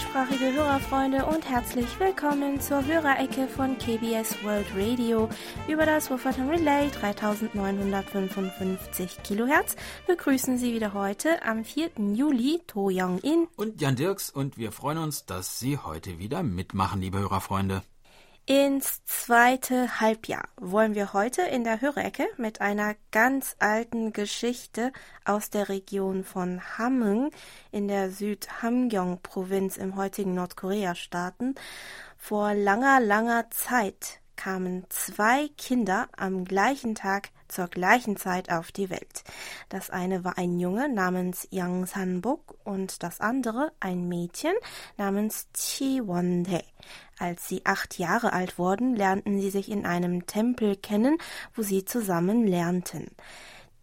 deutschsprachige Hörerfreunde und herzlich willkommen zur Hörerecke von KBS World Radio über das Wufferton Relay 3955 Kilohertz. Begrüßen Sie wieder heute am 4. Juli To Young-in und Jan Dirks und wir freuen uns, dass Sie heute wieder mitmachen, liebe Hörerfreunde. Ins zweite Halbjahr wollen wir heute in der Hörecke mit einer ganz alten Geschichte aus der Region von Hamhung in der Süd-Hamgyong-Provinz im heutigen Nordkorea starten. Vor langer, langer Zeit kamen zwei Kinder am gleichen Tag zur gleichen Zeit auf die Welt. Das eine war ein Junge namens Yang Sanbok und das andere ein Mädchen namens Chi Won-dae. Als sie acht Jahre alt wurden, lernten sie sich in einem Tempel kennen, wo sie zusammen lernten.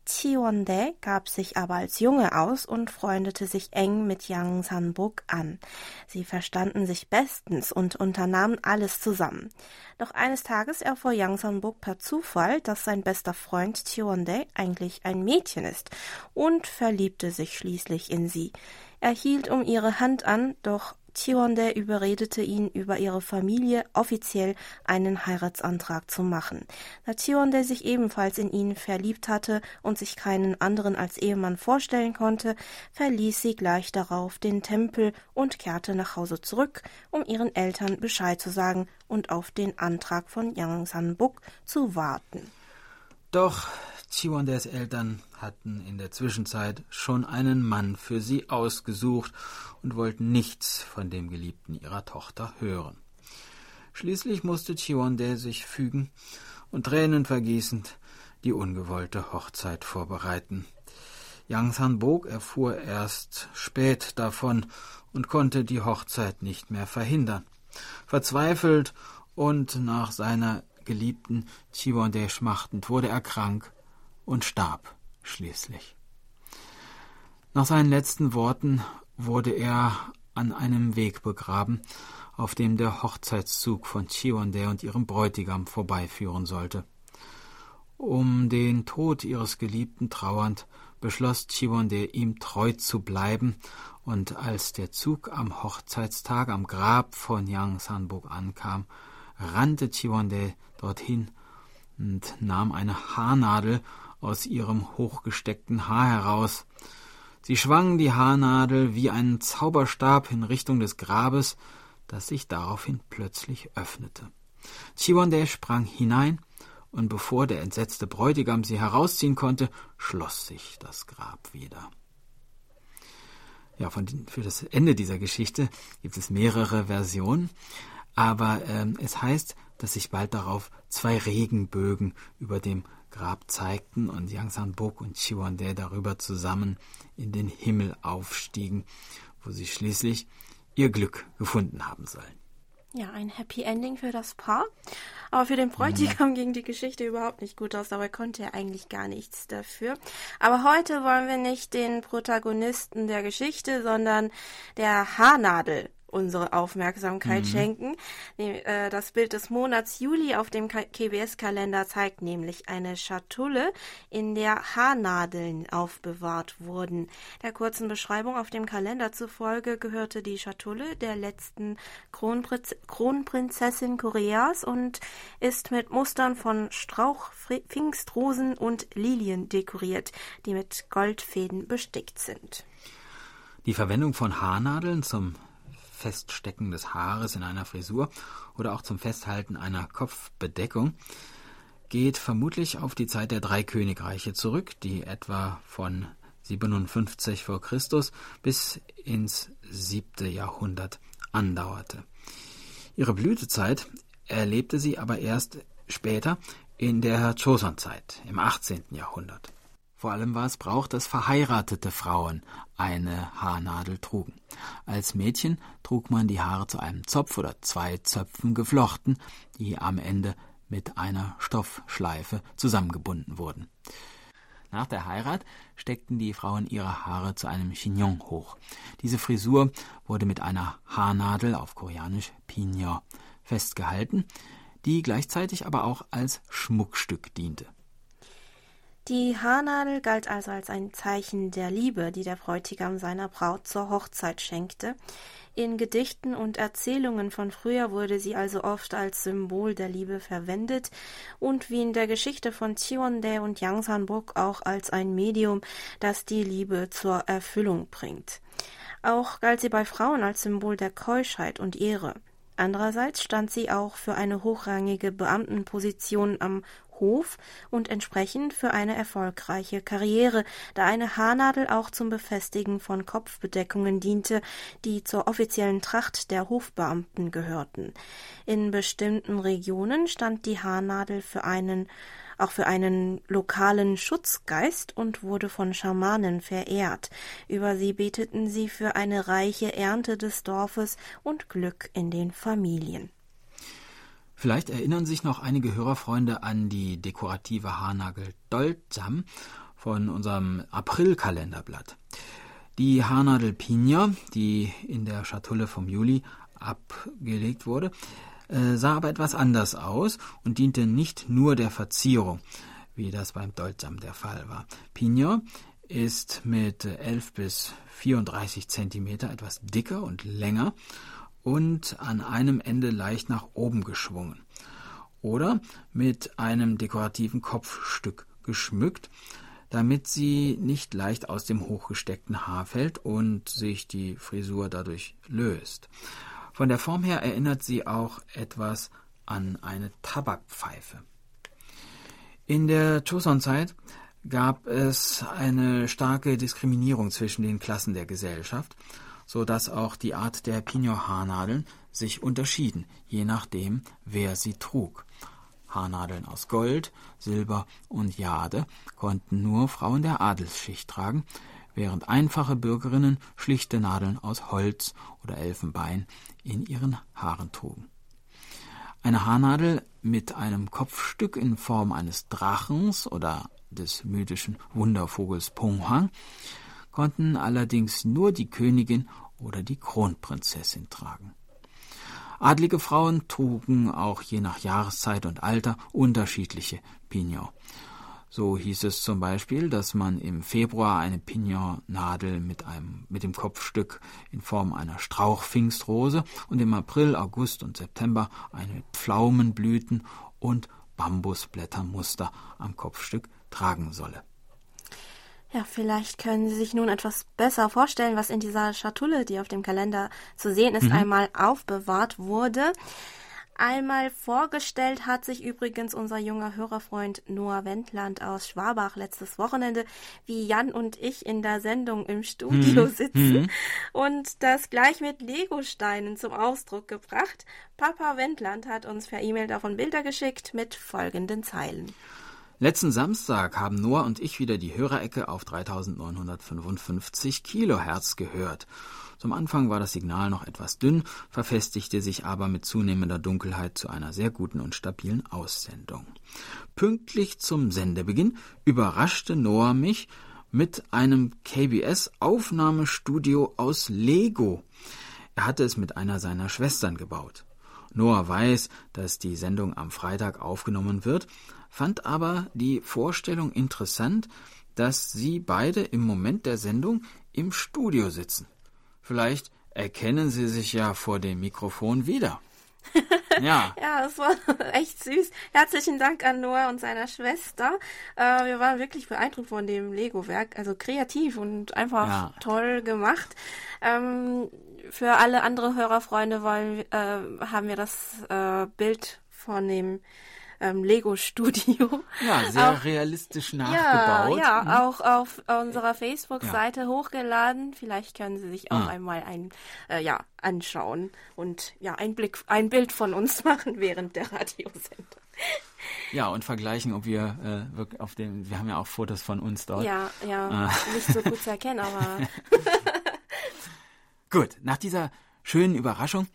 Chiondae gab sich aber als Junge aus und freundete sich eng mit Yang Sanbuk an. Sie verstanden sich bestens und unternahmen alles zusammen. Doch eines Tages erfuhr Yang Sanbuk per Zufall, dass sein bester Freund Chiondae eigentlich ein Mädchen ist und verliebte sich schließlich in sie. Er hielt um ihre Hand an, doch Tionde überredete ihn, über ihre Familie offiziell einen Heiratsantrag zu machen. Da Tionde sich ebenfalls in ihn verliebt hatte und sich keinen anderen als Ehemann vorstellen konnte, verließ sie gleich darauf den Tempel und kehrte nach Hause zurück, um ihren Eltern Bescheid zu sagen und auf den Antrag von Yang Sanbuk zu warten. Doch Chiwondes Eltern hatten in der Zwischenzeit schon einen Mann für sie ausgesucht und wollten nichts von dem Geliebten ihrer Tochter hören. Schließlich musste Chiwonde sich fügen und Tränen vergießend die ungewollte Hochzeit vorbereiten. Yang Sanbok erfuhr erst spät davon und konnte die Hochzeit nicht mehr verhindern. Verzweifelt und nach seiner Geliebten Chiwonde schmachtend wurde er krank und starb schließlich. Nach seinen letzten Worten wurde er an einem Weg begraben, auf dem der Hochzeitszug von Chiwonde und ihrem Bräutigam vorbeiführen sollte. Um den Tod ihres Geliebten trauernd, beschloss Chiwonde, ihm treu zu bleiben, und als der Zug am Hochzeitstag am Grab von Yang Sanbuk ankam, rannte Chiwonde dorthin und nahm eine Haarnadel aus ihrem hochgesteckten Haar heraus. Sie schwang die Haarnadel wie einen Zauberstab in Richtung des Grabes, das sich daraufhin plötzlich öffnete. Chiwonde sprang hinein, und bevor der entsetzte Bräutigam sie herausziehen konnte, schloss sich das Grab wieder. Ja, von, für das Ende dieser Geschichte gibt es mehrere Versionen, aber ähm, es heißt, dass sich bald darauf zwei Regenbögen über dem Grab zeigten und Yang San-bok und Chiwondae darüber zusammen in den Himmel aufstiegen, wo sie schließlich ihr Glück gefunden haben sollen. Ja, ein Happy Ending für das Paar. Aber für den Bräutigam ging die Geschichte überhaupt nicht gut aus. Dabei konnte er eigentlich gar nichts dafür. Aber heute wollen wir nicht den Protagonisten der Geschichte, sondern der Haarnadel unsere Aufmerksamkeit mhm. schenken. Äh, das Bild des Monats Juli auf dem KBS-Kalender zeigt nämlich eine Schatulle, in der Haarnadeln aufbewahrt wurden. Der kurzen Beschreibung auf dem Kalender zufolge gehörte die Schatulle der letzten Kronprinz Kronprinzessin Koreas und ist mit Mustern von Strauch, Pfingstrosen und Lilien dekoriert, die mit Goldfäden bestickt sind. Die Verwendung von Haarnadeln zum Feststecken des Haares in einer Frisur oder auch zum Festhalten einer Kopfbedeckung geht vermutlich auf die Zeit der drei Königreiche zurück, die etwa von 57 vor Christus bis ins siebte Jahrhundert andauerte. Ihre Blütezeit erlebte sie aber erst später in der Joseon-Zeit im 18. Jahrhundert. Vor allem war es Brauch, dass verheiratete Frauen eine Haarnadel trugen. Als Mädchen trug man die Haare zu einem Zopf oder zwei Zöpfen geflochten, die am Ende mit einer Stoffschleife zusammengebunden wurden. Nach der Heirat steckten die Frauen ihre Haare zu einem Chignon hoch. Diese Frisur wurde mit einer Haarnadel auf Koreanisch Pignon festgehalten, die gleichzeitig aber auch als Schmuckstück diente. Die Haarnadel galt also als ein Zeichen der Liebe, die der Bräutigam seiner Braut zur Hochzeit schenkte. In Gedichten und Erzählungen von früher wurde sie also oft als Symbol der Liebe verwendet und wie in der Geschichte von Chiondae und Yangsanbok auch als ein Medium, das die Liebe zur Erfüllung bringt. Auch galt sie bei Frauen als Symbol der Keuschheit und Ehre. Andererseits stand sie auch für eine hochrangige Beamtenposition am Hof und entsprechend für eine erfolgreiche Karriere, da eine Haarnadel auch zum Befestigen von Kopfbedeckungen diente, die zur offiziellen Tracht der Hofbeamten gehörten. In bestimmten Regionen stand die Haarnadel für einen auch für einen lokalen Schutzgeist und wurde von Schamanen verehrt. Über sie beteten sie für eine reiche Ernte des Dorfes und Glück in den Familien. Vielleicht erinnern sich noch einige Hörerfreunde an die dekorative Haarnagel Dolzam von unserem April-Kalenderblatt. Die Haarnadel Pina, die in der Schatulle vom Juli abgelegt wurde, äh, sah aber etwas anders aus und diente nicht nur der Verzierung, wie das beim Dolzam der Fall war. Pignon ist mit 11 bis 34 Zentimeter etwas dicker und länger und an einem Ende leicht nach oben geschwungen oder mit einem dekorativen Kopfstück geschmückt, damit sie nicht leicht aus dem hochgesteckten Haar fällt und sich die Frisur dadurch löst. Von der Form her erinnert sie auch etwas an eine Tabakpfeife. In der Joseon-Zeit gab es eine starke Diskriminierung zwischen den Klassen der Gesellschaft, so dass auch die Art der Pignon-Haarnadeln sich unterschieden, je nachdem, wer sie trug. Haarnadeln aus Gold, Silber und Jade konnten nur Frauen der Adelsschicht tragen, während einfache Bürgerinnen schlichte Nadeln aus Holz oder Elfenbein in ihren Haaren trugen. Eine Haarnadel mit einem Kopfstück in Form eines Drachens oder des mythischen Wundervogels Ponghang konnten allerdings nur die Königin oder die Kronprinzessin tragen. Adlige Frauen trugen auch je nach Jahreszeit und Alter unterschiedliche Pignon. So hieß es zum Beispiel, dass man im Februar eine Pignonnadel mit einem, mit dem Kopfstück in Form einer Strauchpfingstrose und im April, August und September eine Pflaumenblüten und Bambusblättermuster am Kopfstück tragen solle. Ja, vielleicht können Sie sich nun etwas besser vorstellen, was in dieser Schatulle, die auf dem Kalender zu sehen ist, mhm. einmal aufbewahrt wurde. Einmal vorgestellt hat sich übrigens unser junger Hörerfreund Noah Wendland aus Schwabach letztes Wochenende, wie Jan und ich in der Sendung im Studio mhm. sitzen mhm. und das gleich mit Legosteinen zum Ausdruck gebracht. Papa Wendland hat uns per E-Mail davon Bilder geschickt mit folgenden Zeilen. Letzten Samstag haben Noah und ich wieder die Hörerecke auf 3955 Kilohertz gehört. Zum Anfang war das Signal noch etwas dünn, verfestigte sich aber mit zunehmender Dunkelheit zu einer sehr guten und stabilen Aussendung. Pünktlich zum Sendebeginn überraschte Noah mich mit einem KBS-Aufnahmestudio aus Lego. Er hatte es mit einer seiner Schwestern gebaut. Noah weiß, dass die Sendung am Freitag aufgenommen wird, fand aber die Vorstellung interessant, dass sie beide im Moment der Sendung im Studio sitzen. Vielleicht erkennen Sie sich ja vor dem Mikrofon wieder. Ja. ja, das war echt süß. Herzlichen Dank an Noah und seiner Schwester. Äh, wir waren wirklich beeindruckt von dem Lego-Werk. Also kreativ und einfach ja. toll gemacht. Ähm, für alle andere Hörerfreunde wollen, äh, haben wir das äh, Bild von dem ähm, Lego-Studio. Ja, sehr auch, realistisch nachgebaut. Ja, ja mhm. auch auf unserer Facebook-Seite ja. hochgeladen. Vielleicht können Sie sich auch mhm. einmal ein, äh, ja, anschauen und ja, ein Blick, ein Bild von uns machen während der Radiosendung. Ja, und vergleichen, ob wir äh, wirklich auf dem, wir haben ja auch Fotos von uns dort. Ja, ja, äh. nicht so gut zu erkennen, aber. gut, nach dieser schönen Überraschung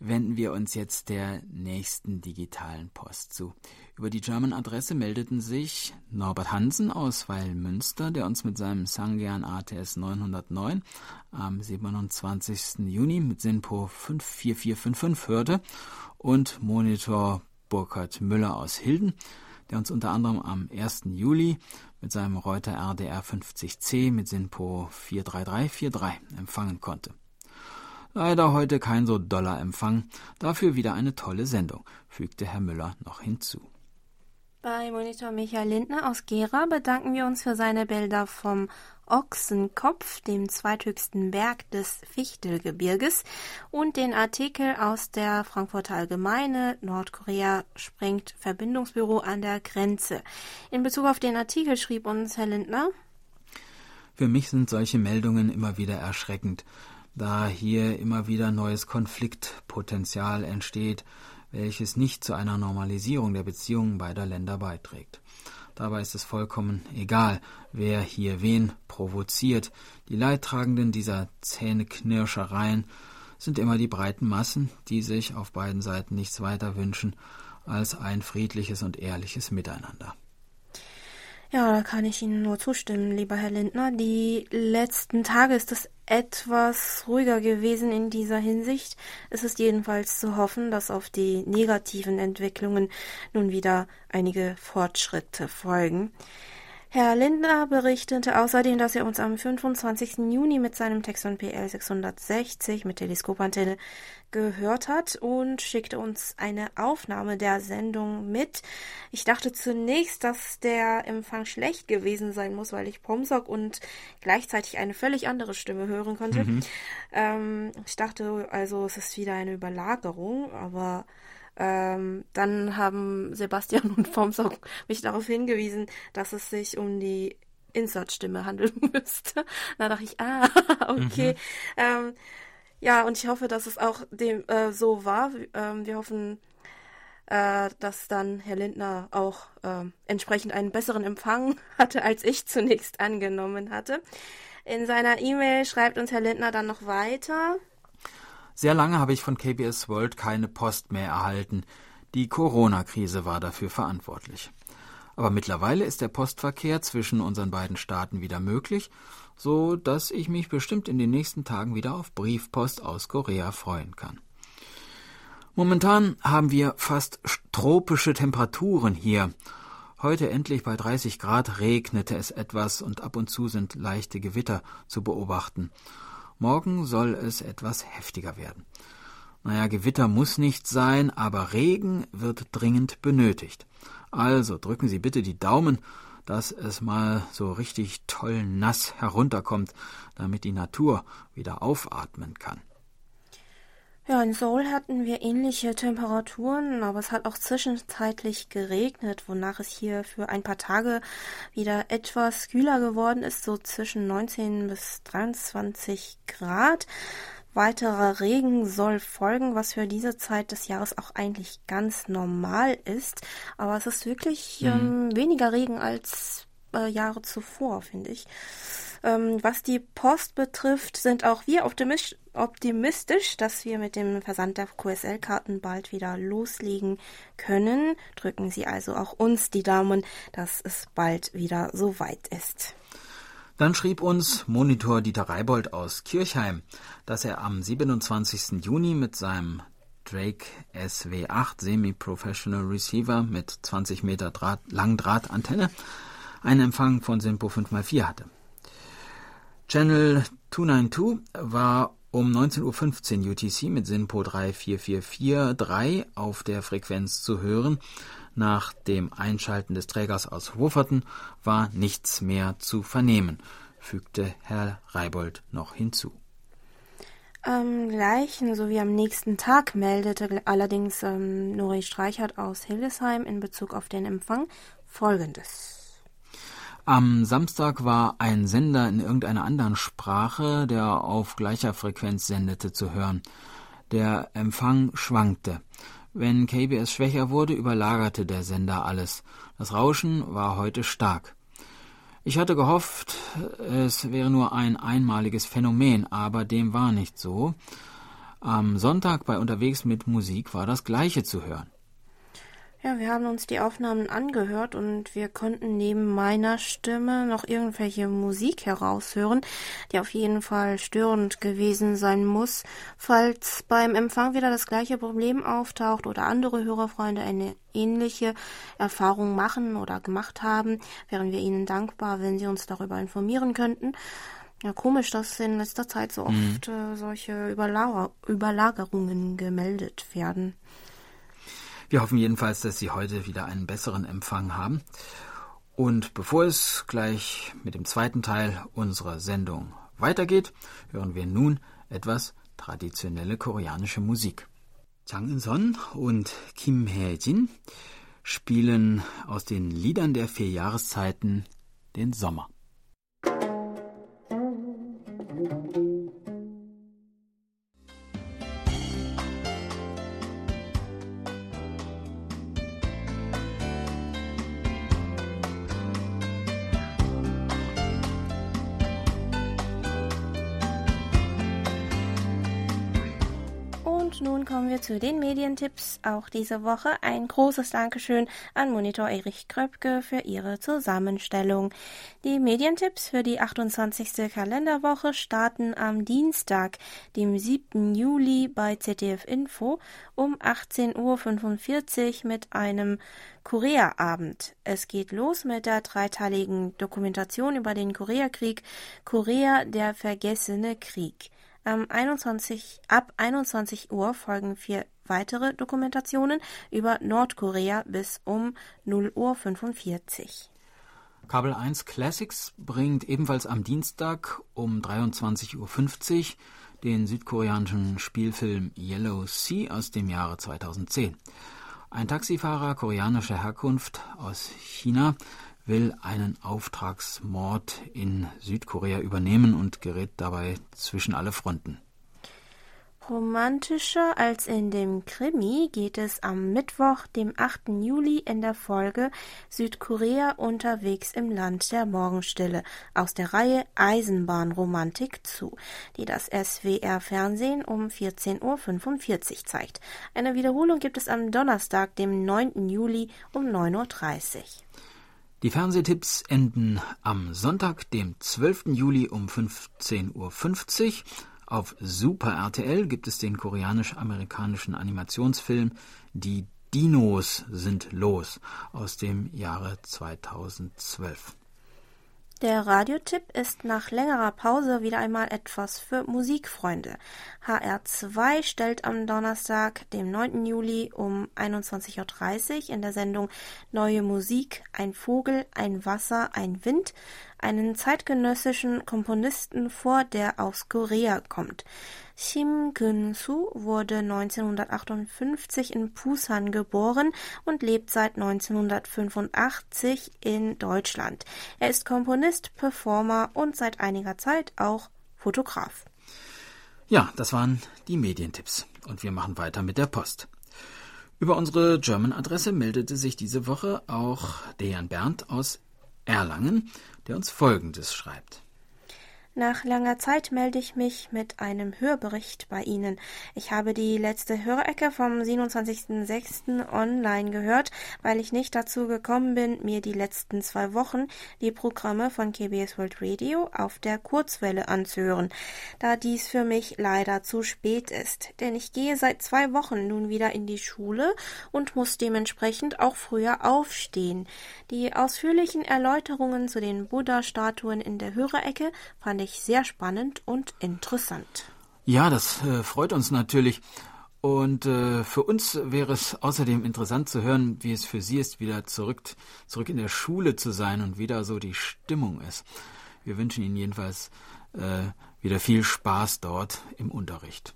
wenden wir uns jetzt der nächsten digitalen Post zu. Über die German-Adresse meldeten sich Norbert Hansen aus Weilmünster, der uns mit seinem Sangyan ATS 909 am 27. Juni mit SINPO 54455 hörte und Monitor Burkhard Müller aus Hilden, der uns unter anderem am 1. Juli mit seinem Reuter RDR 50C mit SINPO 43343 empfangen konnte. Leider heute kein so doller Empfang, dafür wieder eine tolle Sendung, fügte Herr Müller noch hinzu. Bei Monitor Michael Lindner aus Gera bedanken wir uns für seine Bilder vom Ochsenkopf, dem zweithöchsten Berg des Fichtelgebirges, und den Artikel aus der Frankfurter Allgemeine Nordkorea sprengt Verbindungsbüro an der Grenze. In Bezug auf den Artikel schrieb uns Herr Lindner Für mich sind solche Meldungen immer wieder erschreckend, da hier immer wieder neues Konfliktpotenzial entsteht, welches nicht zu einer Normalisierung der Beziehungen beider Länder beiträgt. Dabei ist es vollkommen egal, wer hier wen provoziert. Die Leidtragenden dieser Zähneknirschereien sind immer die breiten Massen, die sich auf beiden Seiten nichts weiter wünschen als ein friedliches und ehrliches Miteinander. Ja, da kann ich Ihnen nur zustimmen, lieber Herr Lindner. Die letzten Tage ist es etwas ruhiger gewesen in dieser Hinsicht. Es ist jedenfalls zu hoffen, dass auf die negativen Entwicklungen nun wieder einige Fortschritte folgen. Herr Lindner berichtete außerdem, dass er uns am 25. Juni mit seinem Texon PL 660 mit Teleskopantenne gehört hat und schickte uns eine Aufnahme der Sendung mit. Ich dachte zunächst, dass der Empfang schlecht gewesen sein muss, weil ich Pomsock und gleichzeitig eine völlig andere Stimme hören konnte. Mhm. Ähm, ich dachte also, es ist wieder eine Überlagerung, aber ähm, dann haben Sebastian und Formsock mich darauf hingewiesen, dass es sich um die Insert-Stimme handeln müsste. Da dachte ich, ah, okay. Mhm. Ähm, ja, und ich hoffe, dass es auch dem äh, so war. Ähm, wir hoffen, äh, dass dann Herr Lindner auch äh, entsprechend einen besseren Empfang hatte, als ich zunächst angenommen hatte. In seiner E-Mail schreibt uns Herr Lindner dann noch weiter. Sehr lange habe ich von KBS World keine Post mehr erhalten. Die Corona-Krise war dafür verantwortlich. Aber mittlerweile ist der Postverkehr zwischen unseren beiden Staaten wieder möglich, so dass ich mich bestimmt in den nächsten Tagen wieder auf Briefpost aus Korea freuen kann. Momentan haben wir fast tropische Temperaturen hier. Heute endlich bei 30 Grad regnete es etwas und ab und zu sind leichte Gewitter zu beobachten. Morgen soll es etwas heftiger werden. Naja, Gewitter muss nicht sein, aber Regen wird dringend benötigt. Also drücken Sie bitte die Daumen, dass es mal so richtig toll nass herunterkommt, damit die Natur wieder aufatmen kann. Ja, in Seoul hatten wir ähnliche Temperaturen, aber es hat auch zwischenzeitlich geregnet, wonach es hier für ein paar Tage wieder etwas kühler geworden ist, so zwischen 19 bis 23 Grad. Weiterer Regen soll folgen, was für diese Zeit des Jahres auch eigentlich ganz normal ist. Aber es ist wirklich mhm. ähm, weniger Regen als äh, Jahre zuvor, finde ich. Ähm, was die Post betrifft, sind auch wir optimistisch, optimistisch, dass wir mit dem Versand der QSL-Karten bald wieder loslegen können. Drücken Sie also auch uns die Daumen, dass es bald wieder so weit ist. Dann schrieb uns Monitor Dieter Reibold aus Kirchheim, dass er am 27. Juni mit seinem Drake SW8 Semi-Professional Receiver mit 20 Meter Draht, Langdrahtantenne einen Empfang von Simpo 5x4 hatte. Channel 292 war um 19.15 Uhr UTC mit SINPO 34443 auf der Frequenz zu hören. Nach dem Einschalten des Trägers aus Wufferton war nichts mehr zu vernehmen, fügte Herr Reibold noch hinzu. Am gleichen sowie am nächsten Tag meldete allerdings ähm, Nori Streichert aus Hildesheim in Bezug auf den Empfang Folgendes. Am Samstag war ein Sender in irgendeiner anderen Sprache, der auf gleicher Frequenz sendete, zu hören. Der Empfang schwankte. Wenn KBS schwächer wurde, überlagerte der Sender alles. Das Rauschen war heute stark. Ich hatte gehofft, es wäre nur ein einmaliges Phänomen, aber dem war nicht so. Am Sonntag bei Unterwegs mit Musik war das gleiche zu hören. Ja, wir haben uns die Aufnahmen angehört und wir konnten neben meiner Stimme noch irgendwelche Musik heraushören, die auf jeden Fall störend gewesen sein muss. Falls beim Empfang wieder das gleiche Problem auftaucht oder andere Hörerfreunde eine ähnliche Erfahrung machen oder gemacht haben, wären wir Ihnen dankbar, wenn Sie uns darüber informieren könnten. Ja, komisch, dass in letzter Zeit so mhm. oft mhm. äh, solche Überlager Überlagerungen gemeldet werden. Wir hoffen jedenfalls, dass Sie heute wieder einen besseren Empfang haben. Und bevor es gleich mit dem zweiten Teil unserer Sendung weitergeht, hören wir nun etwas traditionelle koreanische Musik. Chang In-son und Kim Hae-jin spielen aus den Liedern der vier Jahreszeiten den Sommer. nun kommen wir zu den Medientipps. Auch diese Woche ein großes Dankeschön an Monitor Erich Kröpke für ihre Zusammenstellung. Die Medientipps für die 28. Kalenderwoche starten am Dienstag, dem 7. Juli bei ZDF Info um 18.45 Uhr mit einem Korea-Abend. Es geht los mit der dreiteiligen Dokumentation über den Koreakrieg Korea der vergessene Krieg. Um 21, ab 21 Uhr folgen vier weitere Dokumentationen über Nordkorea bis um 0 Uhr 45. Kabel 1 Classics bringt ebenfalls am Dienstag um 23.50 Uhr den südkoreanischen Spielfilm Yellow Sea aus dem Jahre 2010. Ein Taxifahrer koreanischer Herkunft aus China will einen Auftragsmord in Südkorea übernehmen und gerät dabei zwischen alle Fronten. Romantischer als in dem Krimi geht es am Mittwoch, dem 8. Juli in der Folge Südkorea unterwegs im Land der Morgenstille aus der Reihe Eisenbahnromantik zu, die das SWR Fernsehen um 14.45 Uhr zeigt. Eine Wiederholung gibt es am Donnerstag, dem 9. Juli um 9.30 Uhr. Die Fernsehtipps enden am Sonntag, dem 12. Juli um 15.50 Uhr. Auf Super RTL gibt es den koreanisch-amerikanischen Animationsfilm Die Dinos sind los aus dem Jahre 2012. Der Radiotipp ist nach längerer Pause wieder einmal etwas für Musikfreunde. HR2 stellt am Donnerstag, dem 9. Juli um 21.30 Uhr in der Sendung Neue Musik, ein Vogel, ein Wasser, ein Wind einen zeitgenössischen Komponisten vor, der aus Korea kommt. Shim Gun-soo wurde 1958 in Busan geboren und lebt seit 1985 in Deutschland. Er ist Komponist, Performer und seit einiger Zeit auch Fotograf. Ja, das waren die Medientipps. Und wir machen weiter mit der Post. Über unsere German-Adresse meldete sich diese Woche auch Dejan Berndt aus Erlangen, der uns Folgendes schreibt. Nach langer Zeit melde ich mich mit einem Hörbericht bei Ihnen. Ich habe die letzte Hörecke vom 27.06. online gehört, weil ich nicht dazu gekommen bin, mir die letzten zwei Wochen die Programme von KBS World Radio auf der Kurzwelle anzuhören, da dies für mich leider zu spät ist. Denn ich gehe seit zwei Wochen nun wieder in die Schule und muss dementsprechend auch früher aufstehen. Die ausführlichen Erläuterungen zu den Buddha-Statuen in der Hörerecke fand ich ich sehr spannend und interessant. Ja, das äh, freut uns natürlich. Und äh, für uns wäre es außerdem interessant zu hören, wie es für Sie ist, wieder zurück, zurück in der Schule zu sein und wieder so die Stimmung ist. Wir wünschen Ihnen jedenfalls äh, wieder viel Spaß dort im Unterricht.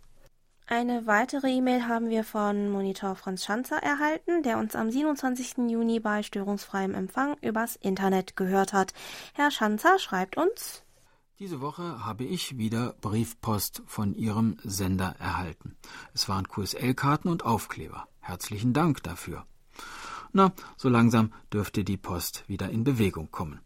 Eine weitere E-Mail haben wir von Monitor Franz Schanzer erhalten, der uns am 27. Juni bei störungsfreiem Empfang übers Internet gehört hat. Herr Schanzer schreibt uns diese Woche habe ich wieder Briefpost von Ihrem Sender erhalten. Es waren QSL-Karten und Aufkleber. Herzlichen Dank dafür. Na, so langsam dürfte die Post wieder in Bewegung kommen.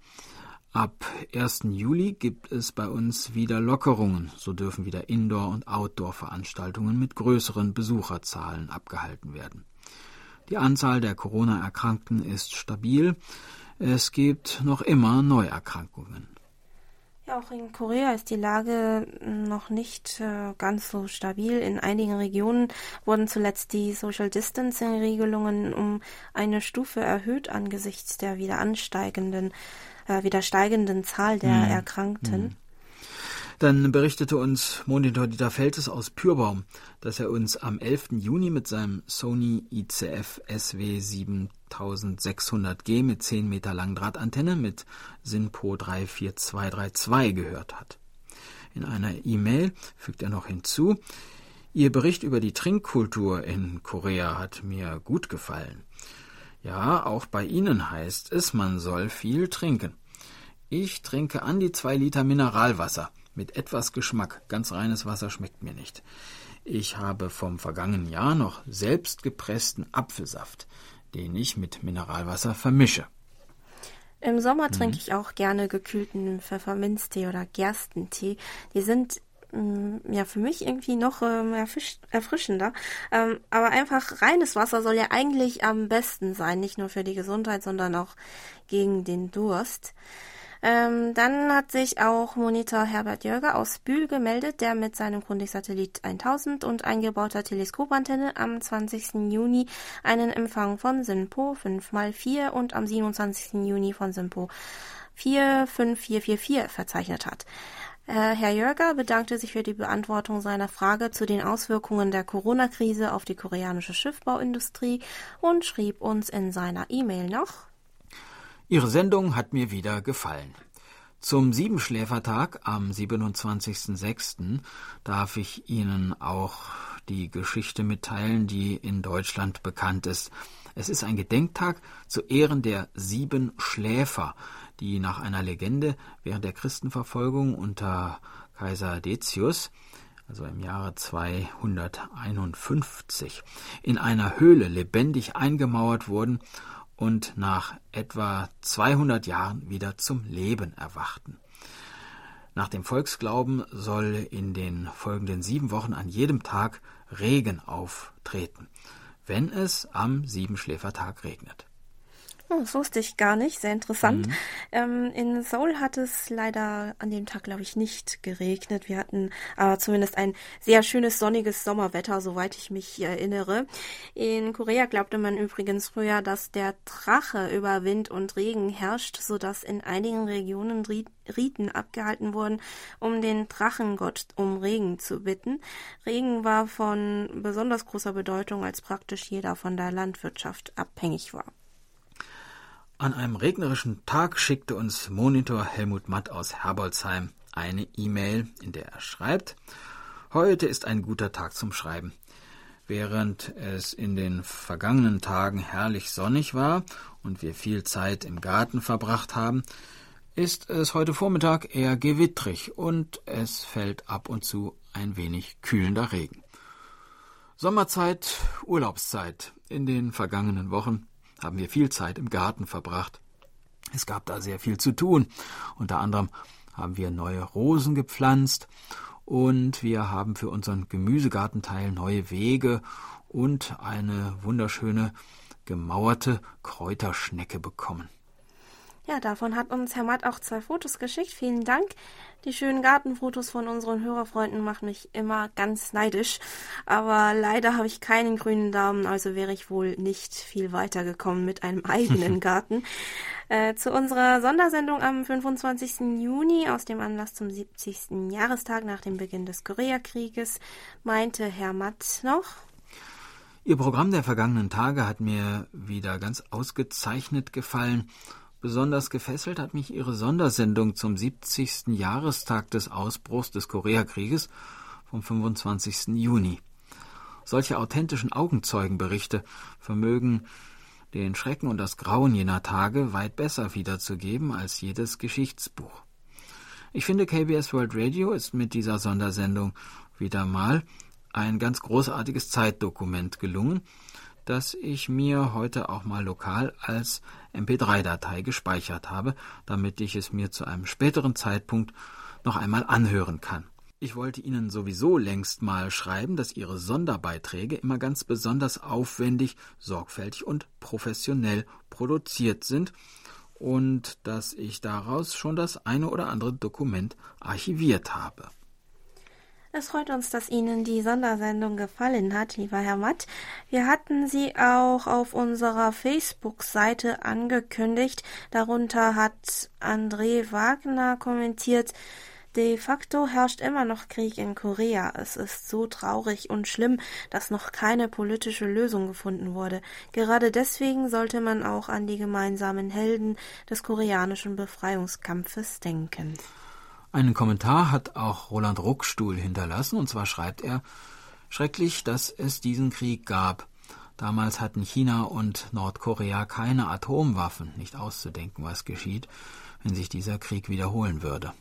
Ab 1. Juli gibt es bei uns wieder Lockerungen. So dürfen wieder Indoor- und Outdoor-Veranstaltungen mit größeren Besucherzahlen abgehalten werden. Die Anzahl der Corona-Erkrankten ist stabil. Es gibt noch immer Neuerkrankungen. Ja, auch in Korea ist die Lage noch nicht äh, ganz so stabil. In einigen Regionen wurden zuletzt die Social Distancing Regelungen um eine Stufe erhöht angesichts der wieder ansteigenden, äh, wieder steigenden Zahl der hm. Erkrankten. Hm. Dann berichtete uns Monitor Dieter Feltes aus Pürbaum, dass er uns am 11. Juni mit seinem Sony ICF SW 7600G mit 10 Meter Langdrahtantenne mit SINPO 34232 gehört hat. In einer E-Mail fügt er noch hinzu, Ihr Bericht über die Trinkkultur in Korea hat mir gut gefallen. Ja, auch bei Ihnen heißt es, man soll viel trinken. Ich trinke an die zwei Liter Mineralwasser mit etwas Geschmack. Ganz reines Wasser schmeckt mir nicht. Ich habe vom vergangenen Jahr noch selbst gepressten Apfelsaft, den ich mit Mineralwasser vermische. Im Sommer mhm. trinke ich auch gerne gekühlten Pfefferminztee oder Gerstentee. Die sind mm, ja für mich irgendwie noch ähm, erfrischender. Ähm, aber einfach reines Wasser soll ja eigentlich am besten sein, nicht nur für die Gesundheit, sondern auch gegen den Durst. Ähm, dann hat sich auch Monitor Herbert Jörger aus Bühl gemeldet, der mit seinem Grundig-Satellit 1000 und eingebauter Teleskopantenne am 20. Juni einen Empfang von SINPO 5x4 und am 27. Juni von SINPO 45444 verzeichnet hat. Äh, Herr Jörger bedankte sich für die Beantwortung seiner Frage zu den Auswirkungen der Corona-Krise auf die koreanische Schiffbauindustrie und schrieb uns in seiner E-Mail noch Ihre Sendung hat mir wieder gefallen. Zum Siebenschläfertag am 27.06. darf ich Ihnen auch die Geschichte mitteilen, die in Deutschland bekannt ist. Es ist ein Gedenktag zu Ehren der sieben Schläfer, die nach einer Legende während der Christenverfolgung unter Kaiser Decius also im Jahre 251, in einer Höhle lebendig eingemauert wurden und nach etwa 200 Jahren wieder zum Leben erwachten. Nach dem Volksglauben soll in den folgenden sieben Wochen an jedem Tag Regen auftreten, wenn es am Siebenschläfertag regnet. Oh, das wusste ich gar nicht. Sehr interessant. Mhm. Ähm, in Seoul hat es leider an dem Tag, glaube ich, nicht geregnet. Wir hatten aber zumindest ein sehr schönes sonniges Sommerwetter, soweit ich mich erinnere. In Korea glaubte man übrigens früher, dass der Drache über Wind und Regen herrscht, sodass in einigen Regionen Riten abgehalten wurden, um den Drachengott um Regen zu bitten. Regen war von besonders großer Bedeutung, als praktisch jeder von der Landwirtschaft abhängig war. An einem regnerischen Tag schickte uns Monitor Helmut Matt aus Herbolzheim eine E-Mail, in der er schreibt, Heute ist ein guter Tag zum Schreiben. Während es in den vergangenen Tagen herrlich sonnig war und wir viel Zeit im Garten verbracht haben, ist es heute Vormittag eher gewittrig und es fällt ab und zu ein wenig kühlender Regen. Sommerzeit, Urlaubszeit in den vergangenen Wochen haben wir viel Zeit im Garten verbracht. Es gab da sehr viel zu tun. Unter anderem haben wir neue Rosen gepflanzt und wir haben für unseren Gemüsegartenteil neue Wege und eine wunderschöne gemauerte Kräuterschnecke bekommen. Ja, davon hat uns Herr Matt auch zwei Fotos geschickt. Vielen Dank. Die schönen Gartenfotos von unseren Hörerfreunden machen mich immer ganz neidisch. Aber leider habe ich keinen grünen Daumen, also wäre ich wohl nicht viel weitergekommen mit einem eigenen Garten. Äh, zu unserer Sondersendung am 25. Juni aus dem Anlass zum 70. Jahrestag nach dem Beginn des Koreakrieges meinte Herr Matt noch. Ihr Programm der vergangenen Tage hat mir wieder ganz ausgezeichnet gefallen Besonders gefesselt hat mich ihre Sondersendung zum 70. Jahrestag des Ausbruchs des Koreakrieges vom 25. Juni. Solche authentischen Augenzeugenberichte vermögen den Schrecken und das Grauen jener Tage weit besser wiederzugeben als jedes Geschichtsbuch. Ich finde, KBS World Radio ist mit dieser Sondersendung wieder mal ein ganz großartiges Zeitdokument gelungen, das ich mir heute auch mal lokal als MP3-Datei gespeichert habe, damit ich es mir zu einem späteren Zeitpunkt noch einmal anhören kann. Ich wollte Ihnen sowieso längst mal schreiben, dass Ihre Sonderbeiträge immer ganz besonders aufwendig, sorgfältig und professionell produziert sind und dass ich daraus schon das eine oder andere Dokument archiviert habe. Es freut uns, dass Ihnen die Sondersendung gefallen hat, lieber Herr Matt. Wir hatten sie auch auf unserer Facebook-Seite angekündigt. Darunter hat André Wagner kommentiert, De facto herrscht immer noch Krieg in Korea. Es ist so traurig und schlimm, dass noch keine politische Lösung gefunden wurde. Gerade deswegen sollte man auch an die gemeinsamen Helden des koreanischen Befreiungskampfes denken. Einen Kommentar hat auch Roland Ruckstuhl hinterlassen, und zwar schreibt er Schrecklich, dass es diesen Krieg gab. Damals hatten China und Nordkorea keine Atomwaffen, nicht auszudenken, was geschieht, wenn sich dieser Krieg wiederholen würde.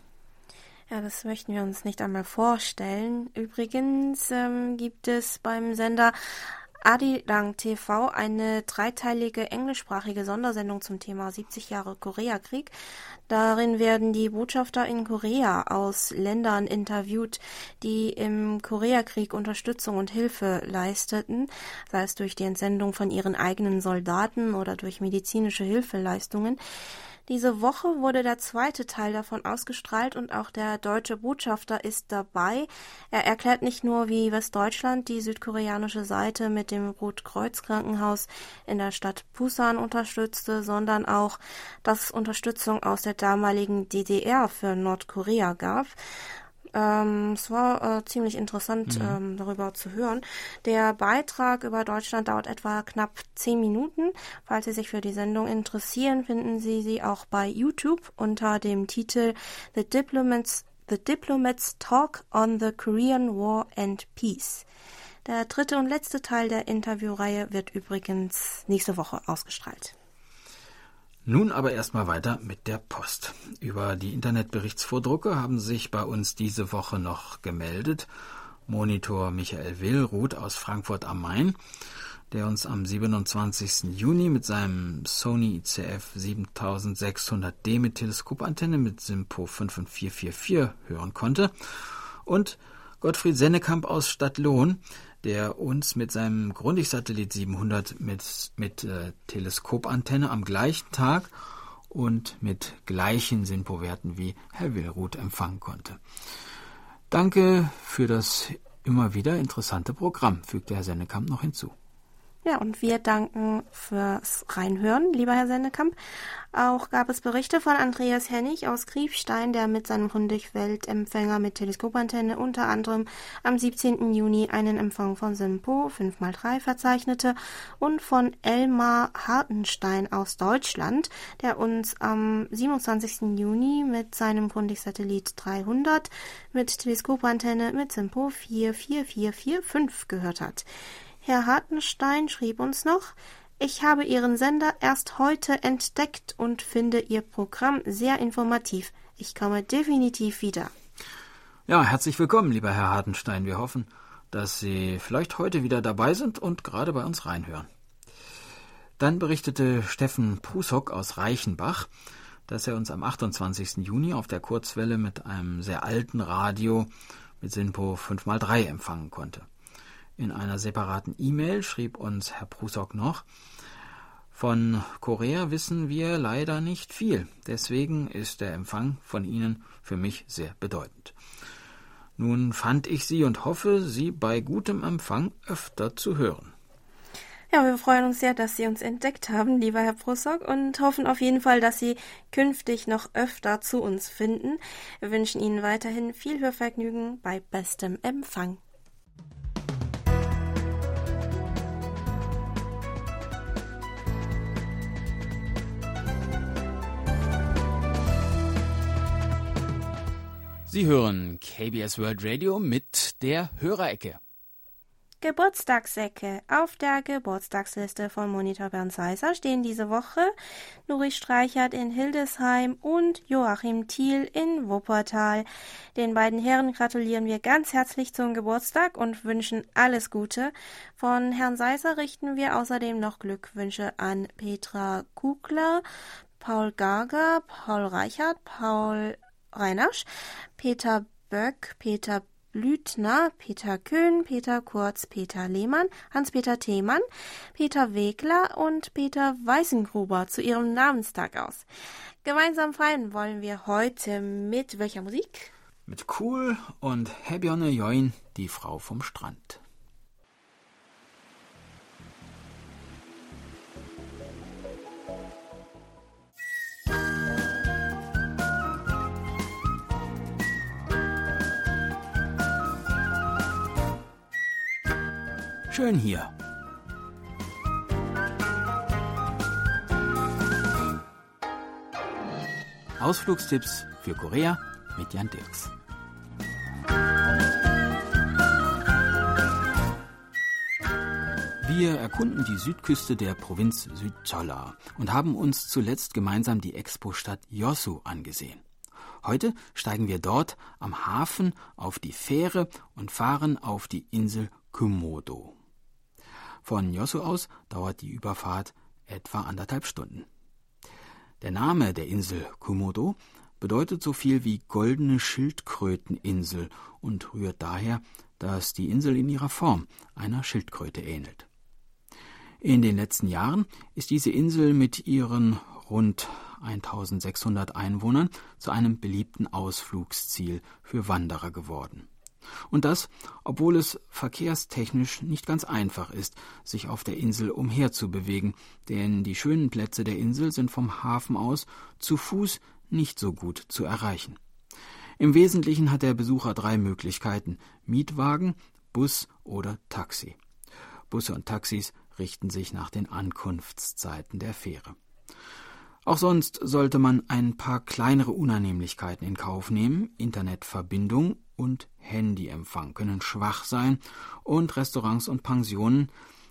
Ja, das möchten wir uns nicht einmal vorstellen. Übrigens ähm, gibt es beim Sender Adilang TV eine dreiteilige englischsprachige Sondersendung zum Thema 70 Jahre Koreakrieg. Darin werden die Botschafter in Korea aus Ländern interviewt, die im Koreakrieg Unterstützung und Hilfe leisteten, sei es durch die Entsendung von ihren eigenen Soldaten oder durch medizinische Hilfeleistungen. Diese Woche wurde der zweite Teil davon ausgestrahlt und auch der deutsche Botschafter ist dabei. Er erklärt nicht nur, wie Westdeutschland die südkoreanische Seite mit dem Rotkreuz-Krankenhaus in der Stadt Busan unterstützte, sondern auch, dass Unterstützung aus der damaligen DDR für Nordkorea gab. Ähm, es war äh, ziemlich interessant, mhm. ähm, darüber zu hören. Der Beitrag über Deutschland dauert etwa knapp zehn Minuten. Falls Sie sich für die Sendung interessieren, finden Sie sie auch bei YouTube unter dem Titel The Diplomats, The Diplomats Talk on the Korean War and Peace. Der dritte und letzte Teil der Interviewreihe wird übrigens nächste Woche ausgestrahlt. Nun aber erstmal weiter mit der Post. Über die Internetberichtsvordrucke haben sich bei uns diese Woche noch gemeldet Monitor Michael Willruth aus Frankfurt am Main, der uns am 27. Juni mit seinem Sony ICF 7600D mit Teleskopantenne mit Simpo 5444 hören konnte und Gottfried Sennekamp aus Stadtlohn, der uns mit seinem Grundig-Satellit 700 mit, mit äh, Teleskopantenne am gleichen Tag und mit gleichen SINPO-Werten wie Herr Willruth empfangen konnte. Danke für das immer wieder interessante Programm, fügte Herr Sennekamp noch hinzu. Ja, und wir danken fürs Reinhören, lieber Herr Sendekamp. Auch gab es Berichte von Andreas Hennig aus Kriefstein, der mit seinem Hundig-Weltempfänger mit Teleskopantenne unter anderem am 17. Juni einen Empfang von Simpo 5x3 verzeichnete und von Elmar Hartenstein aus Deutschland, der uns am 27. Juni mit seinem Hundig-Satellit 300 mit Teleskopantenne mit Simpo 44445 gehört hat. Herr Hartenstein schrieb uns noch, ich habe Ihren Sender erst heute entdeckt und finde Ihr Programm sehr informativ. Ich komme definitiv wieder. Ja, herzlich willkommen, lieber Herr Hartenstein. Wir hoffen, dass Sie vielleicht heute wieder dabei sind und gerade bei uns reinhören. Dann berichtete Steffen Prushock aus Reichenbach, dass er uns am 28. Juni auf der Kurzwelle mit einem sehr alten Radio mit SINPO 5x3 empfangen konnte. In einer separaten E-Mail schrieb uns Herr Prusok noch, von Korea wissen wir leider nicht viel, deswegen ist der Empfang von Ihnen für mich sehr bedeutend. Nun fand ich Sie und hoffe, Sie bei gutem Empfang öfter zu hören. Ja, wir freuen uns sehr, dass Sie uns entdeckt haben, lieber Herr Prusok, und hoffen auf jeden Fall, dass Sie künftig noch öfter zu uns finden. Wir wünschen Ihnen weiterhin viel Hörvergnügen bei bestem Empfang. Sie hören KBS World Radio mit der Hörerecke. Geburtstagsecke. Auf der Geburtstagsliste von Monitor Bernd Seiser stehen diese Woche Nuri Streichert in Hildesheim und Joachim Thiel in Wuppertal. Den beiden Herren gratulieren wir ganz herzlich zum Geburtstag und wünschen alles Gute. Von Herrn Seiser richten wir außerdem noch Glückwünsche an Petra Kugler, Paul Gager, Paul Reichert, Paul Reinasch, Peter Böck, Peter Blüthner, Peter Köhn, Peter Kurz, Peter Lehmann, Hans-Peter Themann, Peter Wegler und Peter Weißengruber zu ihrem Namenstag aus. Gemeinsam feiern wollen wir heute mit welcher Musik? Mit Cool und Hebjone Join, die Frau vom Strand. Schön hier. Ausflugstipps für Korea mit Jan Dirks. Wir erkunden die Südküste der Provinz Südcholla und haben uns zuletzt gemeinsam die Expo-Stadt Yosu angesehen. Heute steigen wir dort am Hafen auf die Fähre und fahren auf die Insel Komodo. Von Yosu aus dauert die Überfahrt etwa anderthalb Stunden. Der Name der Insel Komodo bedeutet so viel wie goldene Schildkröteninsel und rührt daher, dass die Insel in ihrer Form einer Schildkröte ähnelt. In den letzten Jahren ist diese Insel mit ihren rund 1600 Einwohnern zu einem beliebten Ausflugsziel für Wanderer geworden. Und das, obwohl es verkehrstechnisch nicht ganz einfach ist, sich auf der Insel umherzubewegen, denn die schönen Plätze der Insel sind vom Hafen aus zu Fuß nicht so gut zu erreichen. Im Wesentlichen hat der Besucher drei Möglichkeiten Mietwagen, Bus oder Taxi. Busse und Taxis richten sich nach den Ankunftszeiten der Fähre. Auch sonst sollte man ein paar kleinere Unannehmlichkeiten in Kauf nehmen. Internetverbindung und Handyempfang können schwach sein und Restaurants und Pensionen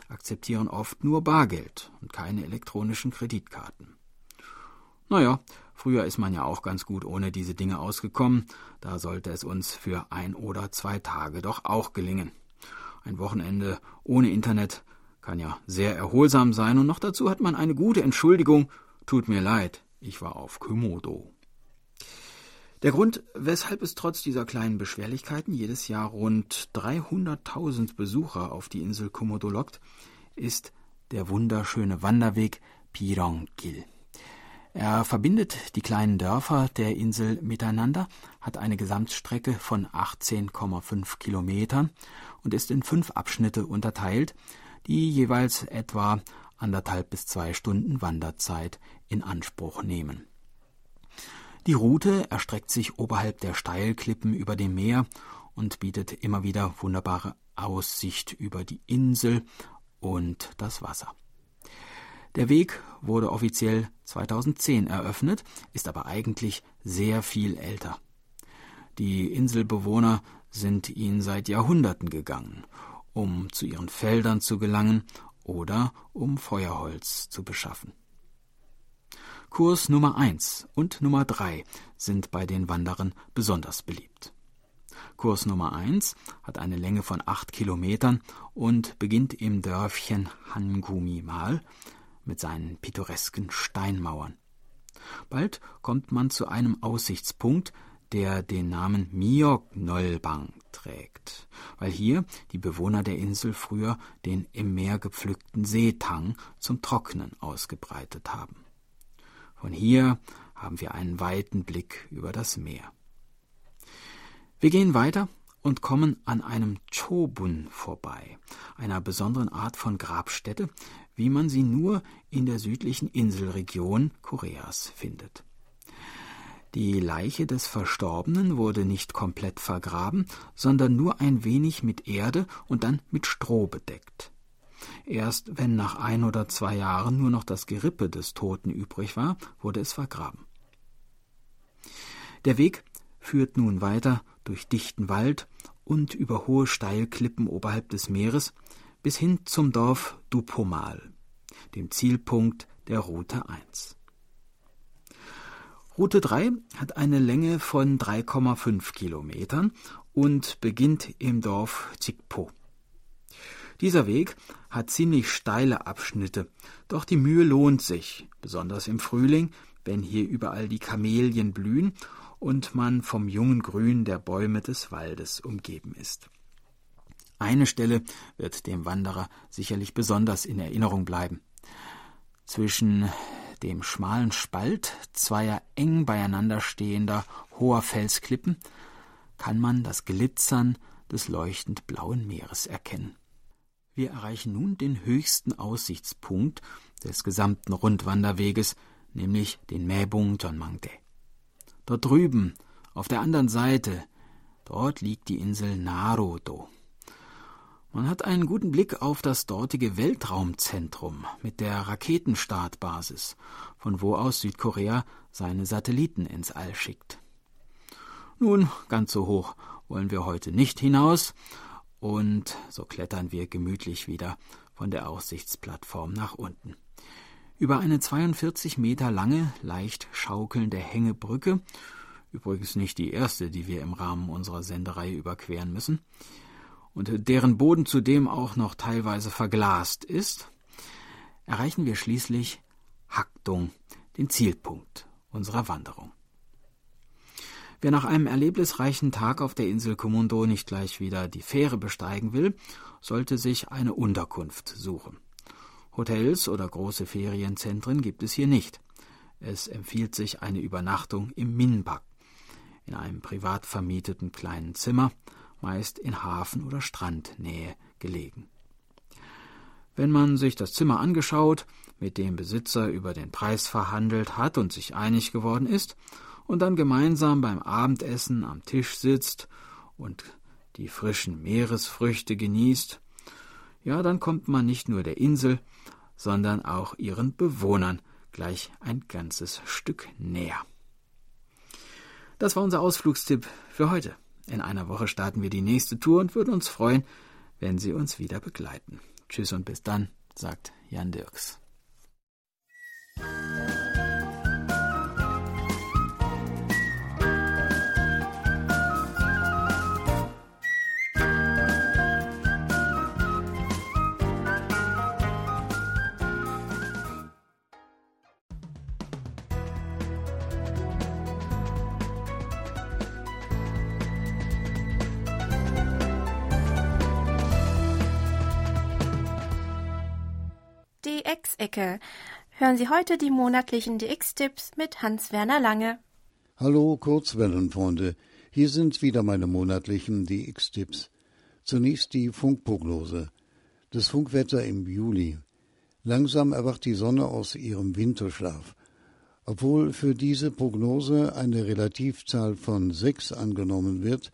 akzeptieren oft nur Bargeld und keine elektronischen Kreditkarten. Naja, früher ist man ja auch ganz gut ohne diese Dinge ausgekommen, da sollte es uns für ein oder zwei Tage doch auch gelingen. Ein Wochenende ohne Internet kann ja sehr erholsam sein und noch dazu hat man eine gute Entschuldigung, tut mir leid, ich war auf Komodo. Der Grund, weshalb es trotz dieser kleinen Beschwerlichkeiten jedes Jahr rund 300.000 Besucher auf die Insel Komodo lockt, ist der wunderschöne Wanderweg Pirongil. Er verbindet die kleinen Dörfer der Insel miteinander, hat eine Gesamtstrecke von 18,5 Kilometern und ist in fünf Abschnitte unterteilt, die jeweils etwa anderthalb bis zwei Stunden Wanderzeit in Anspruch nehmen. Die Route erstreckt sich oberhalb der Steilklippen über dem Meer und bietet immer wieder wunderbare Aussicht über die Insel und das Wasser. Der Weg wurde offiziell 2010 eröffnet, ist aber eigentlich sehr viel älter. Die Inselbewohner sind ihn seit Jahrhunderten gegangen, um zu ihren Feldern zu gelangen oder um Feuerholz zu beschaffen. Kurs Nummer 1 und Nummer 3 sind bei den Wanderern besonders beliebt. Kurs Nummer 1 hat eine Länge von 8 Kilometern und beginnt im Dörfchen Hangumi-mal mit seinen pittoresken Steinmauern. Bald kommt man zu einem Aussichtspunkt, der den Namen Miok-Nolbang trägt, weil hier die Bewohner der Insel früher den im Meer gepflückten Seetang zum Trocknen ausgebreitet haben. Von hier haben wir einen weiten Blick über das Meer. Wir gehen weiter und kommen an einem Chobun vorbei, einer besonderen Art von Grabstätte, wie man sie nur in der südlichen Inselregion Koreas findet. Die Leiche des Verstorbenen wurde nicht komplett vergraben, sondern nur ein wenig mit Erde und dann mit Stroh bedeckt. Erst wenn nach ein oder zwei Jahren nur noch das Gerippe des Toten übrig war, wurde es vergraben. Der Weg führt nun weiter durch dichten Wald und über hohe Steilklippen oberhalb des Meeres bis hin zum Dorf Dupomal, dem Zielpunkt der Route 1. Route 3 hat eine Länge von 3,5 Kilometern und beginnt im Dorf Chikpo. Dieser Weg hat ziemlich steile Abschnitte, doch die Mühe lohnt sich, besonders im Frühling, wenn hier überall die Kamelien blühen und man vom jungen Grün der Bäume des Waldes umgeben ist. Eine Stelle wird dem Wanderer sicherlich besonders in Erinnerung bleiben. Zwischen dem schmalen Spalt zweier eng beieinander stehender hoher Felsklippen kann man das Glitzern des leuchtend blauen Meeres erkennen. Wir erreichen nun den höchsten Aussichtspunkt des gesamten Rundwanderweges, nämlich den Mäbung Tonmangde. Dort drüben, auf der anderen Seite, dort liegt die Insel Naruto. Man hat einen guten Blick auf das dortige Weltraumzentrum mit der Raketenstartbasis, von wo aus Südkorea seine Satelliten ins All schickt. Nun, ganz so hoch wollen wir heute nicht hinaus, und so klettern wir gemütlich wieder von der Aussichtsplattform nach unten. Über eine 42 Meter lange, leicht schaukelnde Hängebrücke, übrigens nicht die erste, die wir im Rahmen unserer Senderei überqueren müssen, und deren Boden zudem auch noch teilweise verglast ist, erreichen wir schließlich Haktung, den Zielpunkt unserer Wanderung. Wer nach einem erlebnisreichen Tag auf der Insel Komodo nicht gleich wieder die Fähre besteigen will, sollte sich eine Unterkunft suchen. Hotels oder große Ferienzentren gibt es hier nicht. Es empfiehlt sich eine Übernachtung im Minbak, in einem privat vermieteten kleinen Zimmer, meist in Hafen- oder Strandnähe gelegen. Wenn man sich das Zimmer angeschaut, mit dem Besitzer über den Preis verhandelt hat und sich einig geworden ist, und dann gemeinsam beim Abendessen am Tisch sitzt und die frischen Meeresfrüchte genießt, ja, dann kommt man nicht nur der Insel, sondern auch ihren Bewohnern gleich ein ganzes Stück näher. Das war unser Ausflugstipp für heute. In einer Woche starten wir die nächste Tour und würden uns freuen, wenn Sie uns wieder begleiten. Tschüss und bis dann, sagt Jan Dirks. DX-Ecke. Hören Sie heute die monatlichen DX-Tipps mit Hans-Werner Lange. Hallo Kurzwellenfreunde, hier sind wieder meine monatlichen DX-Tipps. Zunächst die Funkprognose. Das Funkwetter im Juli. Langsam erwacht die Sonne aus ihrem Winterschlaf. Obwohl für diese Prognose eine Relativzahl von sechs angenommen wird,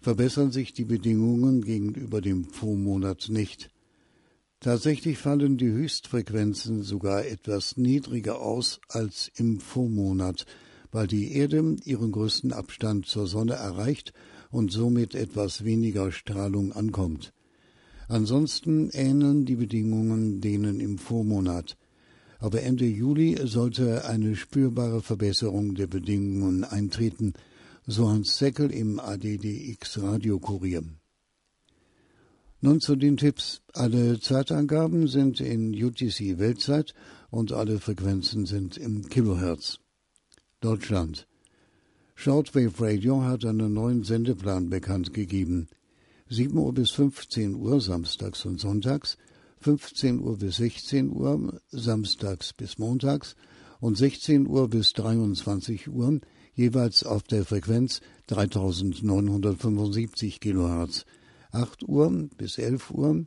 verbessern sich die Bedingungen gegenüber dem Vormonat nicht. Tatsächlich fallen die Höchstfrequenzen sogar etwas niedriger aus als im Vormonat, weil die Erde ihren größten Abstand zur Sonne erreicht und somit etwas weniger Strahlung ankommt. Ansonsten ähneln die Bedingungen denen im Vormonat. Aber Ende Juli sollte eine spürbare Verbesserung der Bedingungen eintreten, so Hans Seckel im ADDX Radiokurier. Nun zu den Tipps. Alle Zeitangaben sind in UTC Weltzeit und alle Frequenzen sind im Kilohertz. Deutschland. Shortwave Radio hat einen neuen Sendeplan bekannt gegeben. 7 Uhr bis 15 Uhr samstags und sonntags, 15 Uhr bis 16 Uhr samstags bis montags und 16 Uhr bis 23 Uhr jeweils auf der Frequenz 3975 Kilohertz. 8 Uhr bis 11 Uhr,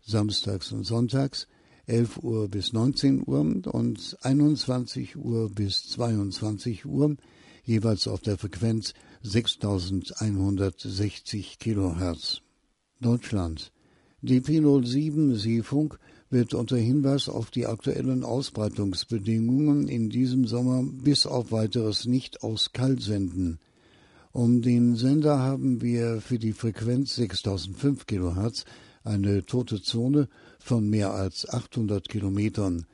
samstags und sonntags, 11 Uhr bis 19 Uhr und 21 Uhr bis 22 Uhr, jeweils auf der Frequenz 6160 Kilohertz. Deutschland. DP07 Seefunk wird unter Hinweis auf die aktuellen Ausbreitungsbedingungen in diesem Sommer bis auf weiteres nicht aus Kalt senden. Um den Sender haben wir für die Frequenz 6005 kHz eine tote Zone von mehr als 800 Kilometern.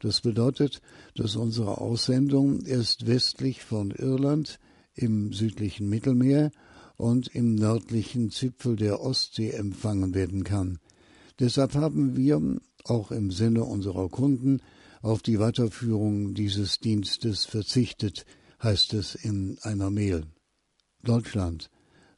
Das bedeutet, dass unsere Aussendung erst westlich von Irland im südlichen Mittelmeer und im nördlichen Zipfel der Ostsee empfangen werden kann. Deshalb haben wir, auch im Sinne unserer Kunden, auf die Weiterführung dieses Dienstes verzichtet, heißt es in einer Mail. Deutschland.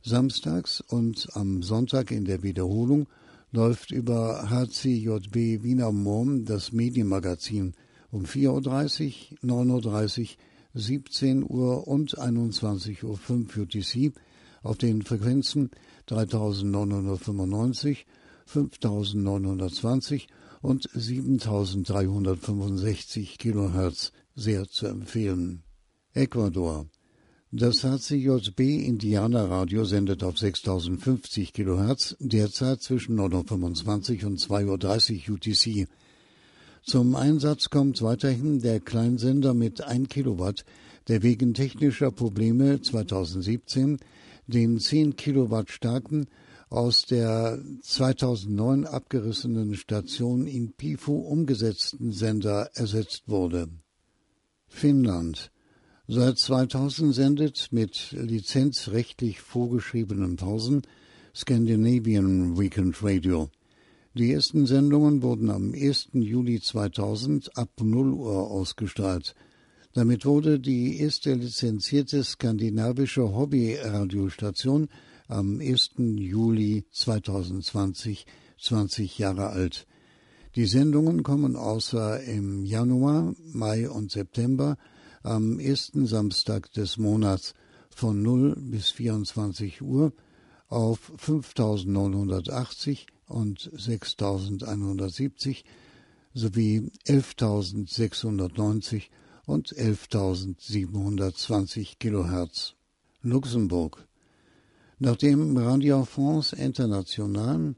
Samstags und am Sonntag in der Wiederholung läuft über HCJB Wiener Murm das Medienmagazin um 4.30 Uhr, 9.30 Uhr, 17 Uhr und 21.05 Uhr UTC auf den Frequenzen 3995, 5920 und 7365 Kilohertz sehr zu empfehlen. Ecuador das HCJB Indianerradio sendet auf 6050 kHz, derzeit zwischen 9.25 und 2.30 Uhr UTC. Zum Einsatz kommt weiterhin der Kleinsender mit 1 Kilowatt, der wegen technischer Probleme 2017 den 10 Kilowatt starken aus der 2009 abgerissenen Station in Pifu umgesetzten Sender ersetzt wurde. Finnland Seit 2000 sendet mit lizenzrechtlich vorgeschriebenen Pausen Scandinavian Weekend Radio. Die ersten Sendungen wurden am 1. Juli 2000 ab 0 Uhr ausgestrahlt. Damit wurde die erste lizenzierte skandinavische Hobby-Radiostation am 1. Juli 2020 20 Jahre alt. Die Sendungen kommen außer im Januar, Mai und September am ersten Samstag des Monats von 0 bis 24 Uhr auf 5980 und 6170 sowie 11690 und 11720 Kilohertz. Luxemburg. Nachdem Radio France International,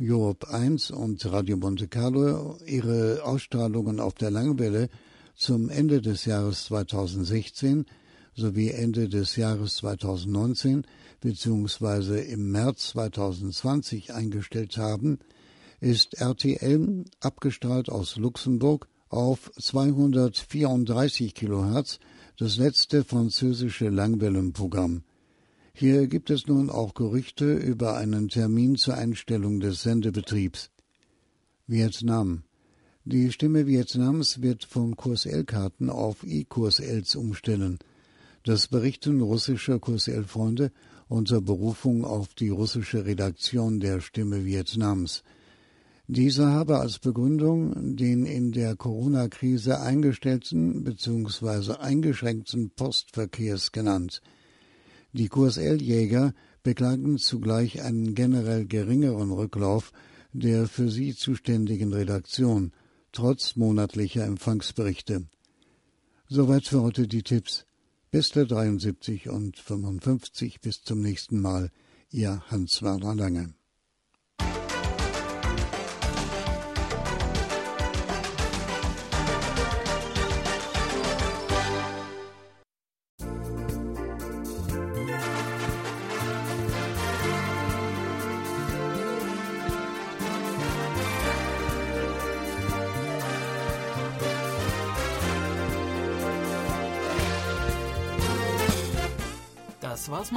Europe 1 und Radio Monte Carlo ihre Ausstrahlungen auf der Langwelle zum Ende des Jahres 2016 sowie Ende des Jahres 2019 bzw. im März 2020 eingestellt haben, ist RTL abgestrahlt aus Luxemburg auf 234 kHz das letzte französische Langwellenprogramm. Hier gibt es nun auch Gerüchte über einen Termin zur Einstellung des Sendebetriebs. Vietnam die Stimme Vietnams wird von Kurs L-Karten auf E-Kurs Ls umstellen. Das berichten russische Kurs L-Freunde unter Berufung auf die russische Redaktion der Stimme Vietnams. Dieser habe als Begründung den in der Corona-Krise eingestellten bzw. eingeschränkten Postverkehrs genannt. Die Kurs L-Jäger beklagen zugleich einen generell geringeren Rücklauf der für sie zuständigen Redaktion trotz monatlicher Empfangsberichte. Soweit für heute die Tipps. Beste 73 und 55 bis zum nächsten Mal. Ihr Hans-Werner Lange.